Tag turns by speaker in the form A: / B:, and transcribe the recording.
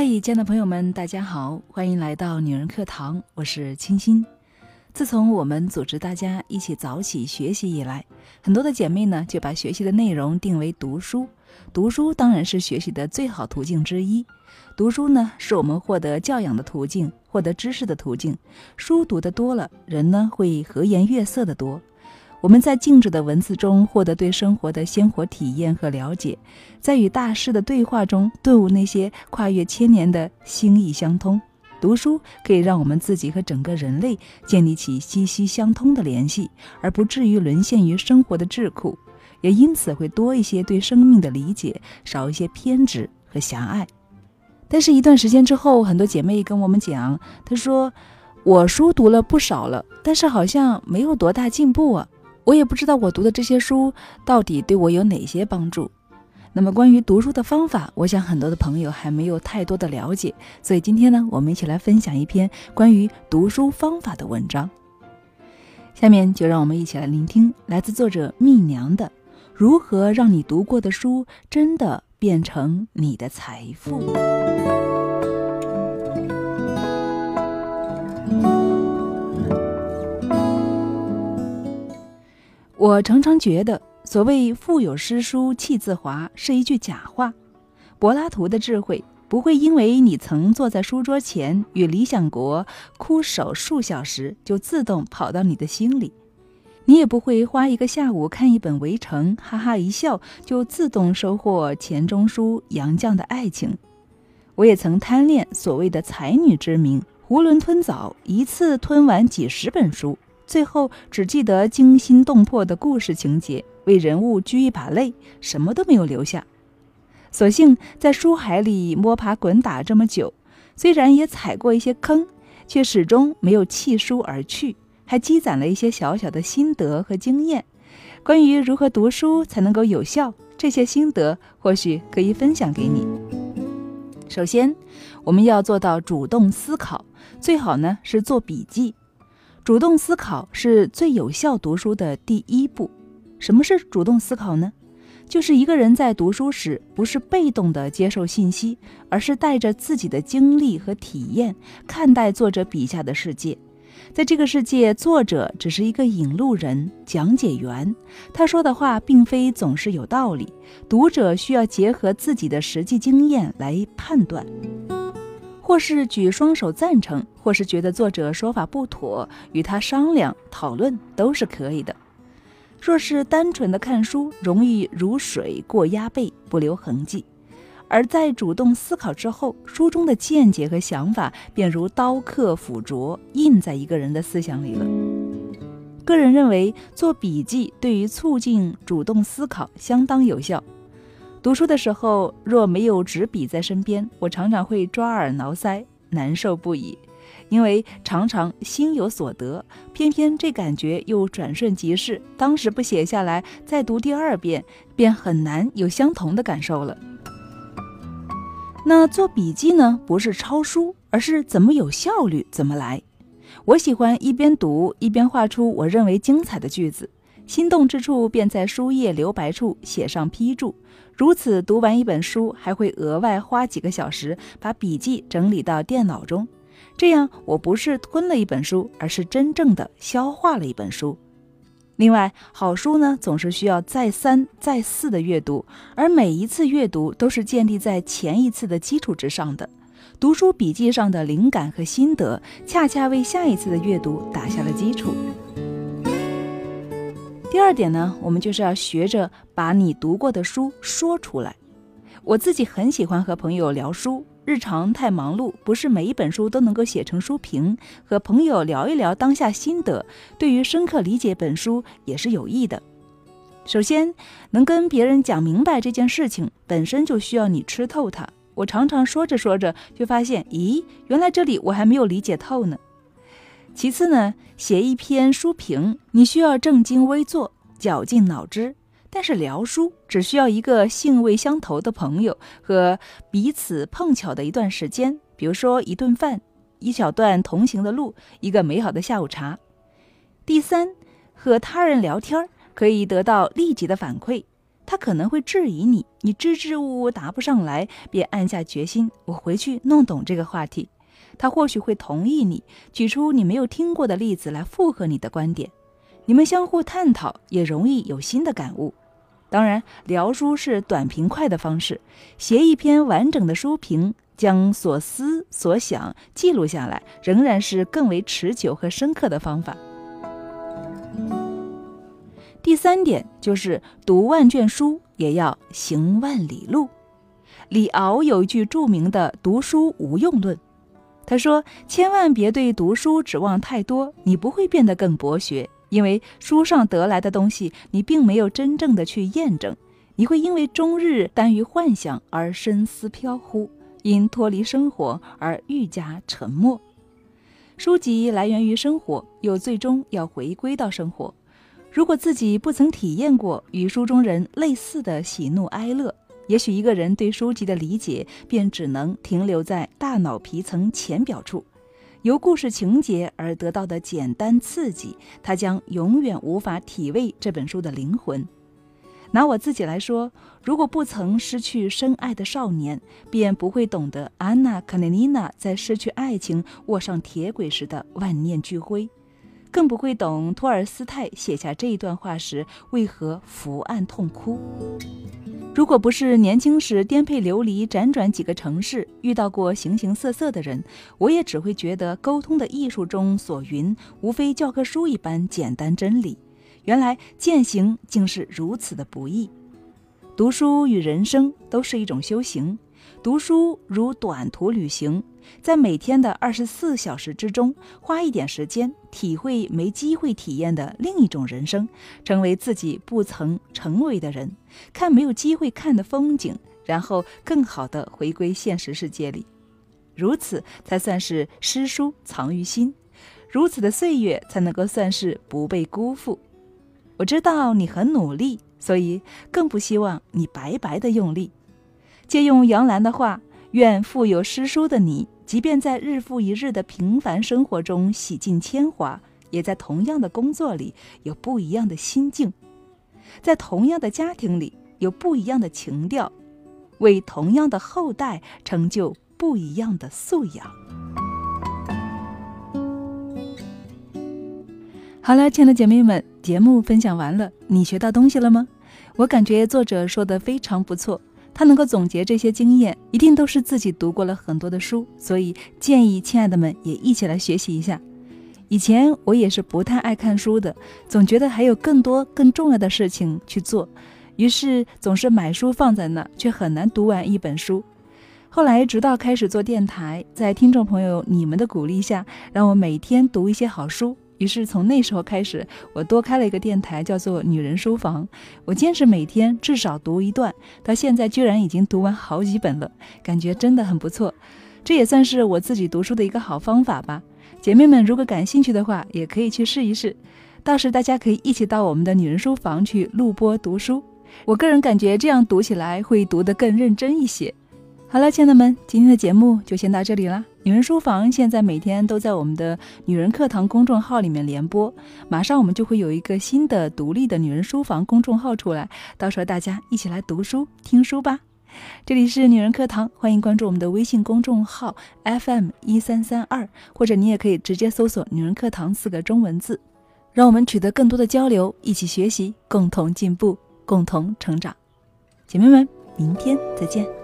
A: 嗨，亲爱的朋友们，大家好，欢迎来到女人课堂，我是清新。自从我们组织大家一起早起学习以来，很多的姐妹呢就把学习的内容定为读书。读书当然是学习的最好途径之一。读书呢是我们获得教养的途径，获得知识的途径。书读得多了，人呢会和颜悦色的多。我们在静止的文字中获得对生活的鲜活体验和了解，在与大师的对话中顿悟那些跨越千年的心意相通。读书可以让我们自己和整个人类建立起息息相通的联系，而不至于沦陷于生活的桎梏，也因此会多一些对生命的理解，少一些偏执和狭隘。但是，一段时间之后，很多姐妹跟我们讲，她说：“我书读了不少了，但是好像没有多大进步啊。”我也不知道我读的这些书到底对我有哪些帮助。那么关于读书的方法，我想很多的朋友还没有太多的了解，所以今天呢，我们一起来分享一篇关于读书方法的文章。下面就让我们一起来聆听来自作者蜜娘的《如何让你读过的书真的变成你的财富》。我常常觉得，所谓“腹有诗书气自华”是一句假话。柏拉图的智慧不会因为你曾坐在书桌前与理想国枯守数小时，就自动跑到你的心里；你也不会花一个下午看一本《围城》，哈哈一笑就自动收获钱钟书、杨绛的爱情。我也曾贪恋所谓的才女之名，囫囵吞枣，一次吞完几十本书。最后只记得惊心动魄的故事情节，为人物掬一把泪，什么都没有留下。所幸在书海里摸爬滚打这么久，虽然也踩过一些坑，却始终没有弃书而去，还积攒了一些小小的心得和经验。关于如何读书才能够有效，这些心得或许可以分享给你。首先，我们要做到主动思考，最好呢是做笔记。主动思考是最有效读书的第一步。什么是主动思考呢？就是一个人在读书时，不是被动的接受信息，而是带着自己的经历和体验看待作者笔下的世界。在这个世界，作者只是一个引路人、讲解员，他说的话并非总是有道理，读者需要结合自己的实际经验来判断。或是举双手赞成，或是觉得作者说法不妥，与他商量讨论都是可以的。若是单纯的看书，容易如水过鸭背，不留痕迹；而在主动思考之后，书中的见解和想法便如刀刻斧琢，印在一个人的思想里了。个人认为，做笔记对于促进主动思考相当有效。读书的时候，若没有纸笔在身边，我常常会抓耳挠腮，难受不已。因为常常心有所得，偏偏这感觉又转瞬即逝。当时不写下来，再读第二遍，便很难有相同的感受了。那做笔记呢？不是抄书，而是怎么有效率怎么来。我喜欢一边读一边画出我认为精彩的句子。心动之处，便在书页留白处写上批注。如此读完一本书，还会额外花几个小时把笔记整理到电脑中。这样，我不是吞了一本书，而是真正的消化了一本书。另外，好书呢，总是需要再三再四的阅读，而每一次阅读都是建立在前一次的基础之上的。读书笔记上的灵感和心得，恰恰为下一次的阅读打下了基础。第二点呢，我们就是要学着把你读过的书说出来。我自己很喜欢和朋友聊书，日常太忙碌，不是每一本书都能够写成书评。和朋友聊一聊当下心得，对于深刻理解本书也是有益的。首先，能跟别人讲明白这件事情，本身就需要你吃透它。我常常说着说着，就发现，咦，原来这里我还没有理解透呢。其次呢，写一篇书评，你需要正襟危坐，绞尽脑汁；但是聊书只需要一个兴味相投的朋友和彼此碰巧的一段时间，比如说一顿饭、一小段同行的路、一个美好的下午茶。第三，和他人聊天可以得到立即的反馈，他可能会质疑你，你支支吾吾答不上来，便暗下决心，我回去弄懂这个话题。他或许会同意你，举出你没有听过的例子来附和你的观点。你们相互探讨，也容易有新的感悟。当然，聊书是短平快的方式，写一篇完整的书评，将所思所想记录下来，仍然是更为持久和深刻的方法。第三点就是读万卷书也要行万里路。李敖有一句著名的“读书无用论”，他说：“千万别对读书指望太多，你不会变得更博学。”因为书上得来的东西，你并没有真正的去验证，你会因为终日耽于幻想而深思飘忽，因脱离生活而愈加沉默。书籍来源于生活，又最终要回归到生活。如果自己不曾体验过与书中人类似的喜怒哀乐，也许一个人对书籍的理解便只能停留在大脑皮层浅表处。由故事情节而得到的简单刺激，他将永远无法体味这本书的灵魂。拿我自己来说，如果不曾失去深爱的少年，便不会懂得安娜·卡列尼娜在失去爱情、卧上铁轨时的万念俱灰，更不会懂托尔斯泰写下这一段话时为何伏案痛哭。如果不是年轻时颠沛流离、辗转几个城市，遇到过形形色色的人，我也只会觉得沟通的艺术中所云，无非教科书一般简单真理。原来践行竟是如此的不易。读书与人生都是一种修行。读书如短途旅行，在每天的二十四小时之中，花一点时间体会没机会体验的另一种人生，成为自己不曾成为的人，看没有机会看的风景，然后更好的回归现实世界里。如此才算是诗书藏于心，如此的岁月才能够算是不被辜负。我知道你很努力，所以更不希望你白白的用力。借用杨澜的话，愿富有诗书的你，即便在日复一日的平凡生活中洗尽铅华，也在同样的工作里有不一样的心境，在同样的家庭里有不一样的情调，为同样的后代成就不一样的素养。好了，亲爱的姐妹们，节目分享完了，你学到东西了吗？我感觉作者说的非常不错。他能够总结这些经验，一定都是自己读过了很多的书，所以建议亲爱的们也一起来学习一下。以前我也是不太爱看书的，总觉得还有更多更重要的事情去做，于是总是买书放在那，却很难读完一本书。后来直到开始做电台，在听众朋友你们的鼓励下，让我每天读一些好书。于是从那时候开始，我多开了一个电台，叫做“女人书房”。我坚持每天至少读一段，到现在居然已经读完好几本了，感觉真的很不错。这也算是我自己读书的一个好方法吧。姐妹们如果感兴趣的话，也可以去试一试。到时大家可以一起到我们的女人书房去录播读书。我个人感觉这样读起来会读得更认真一些。好了，亲爱的们，今天的节目就先到这里了。女人书房现在每天都在我们的女人课堂公众号里面连播，马上我们就会有一个新的独立的女人书房公众号出来，到时候大家一起来读书听书吧。这里是女人课堂，欢迎关注我们的微信公众号 FM 一三三二，或者你也可以直接搜索“女人课堂”四个中文字，让我们取得更多的交流，一起学习，共同进步，共同成长。姐妹们，明天再见。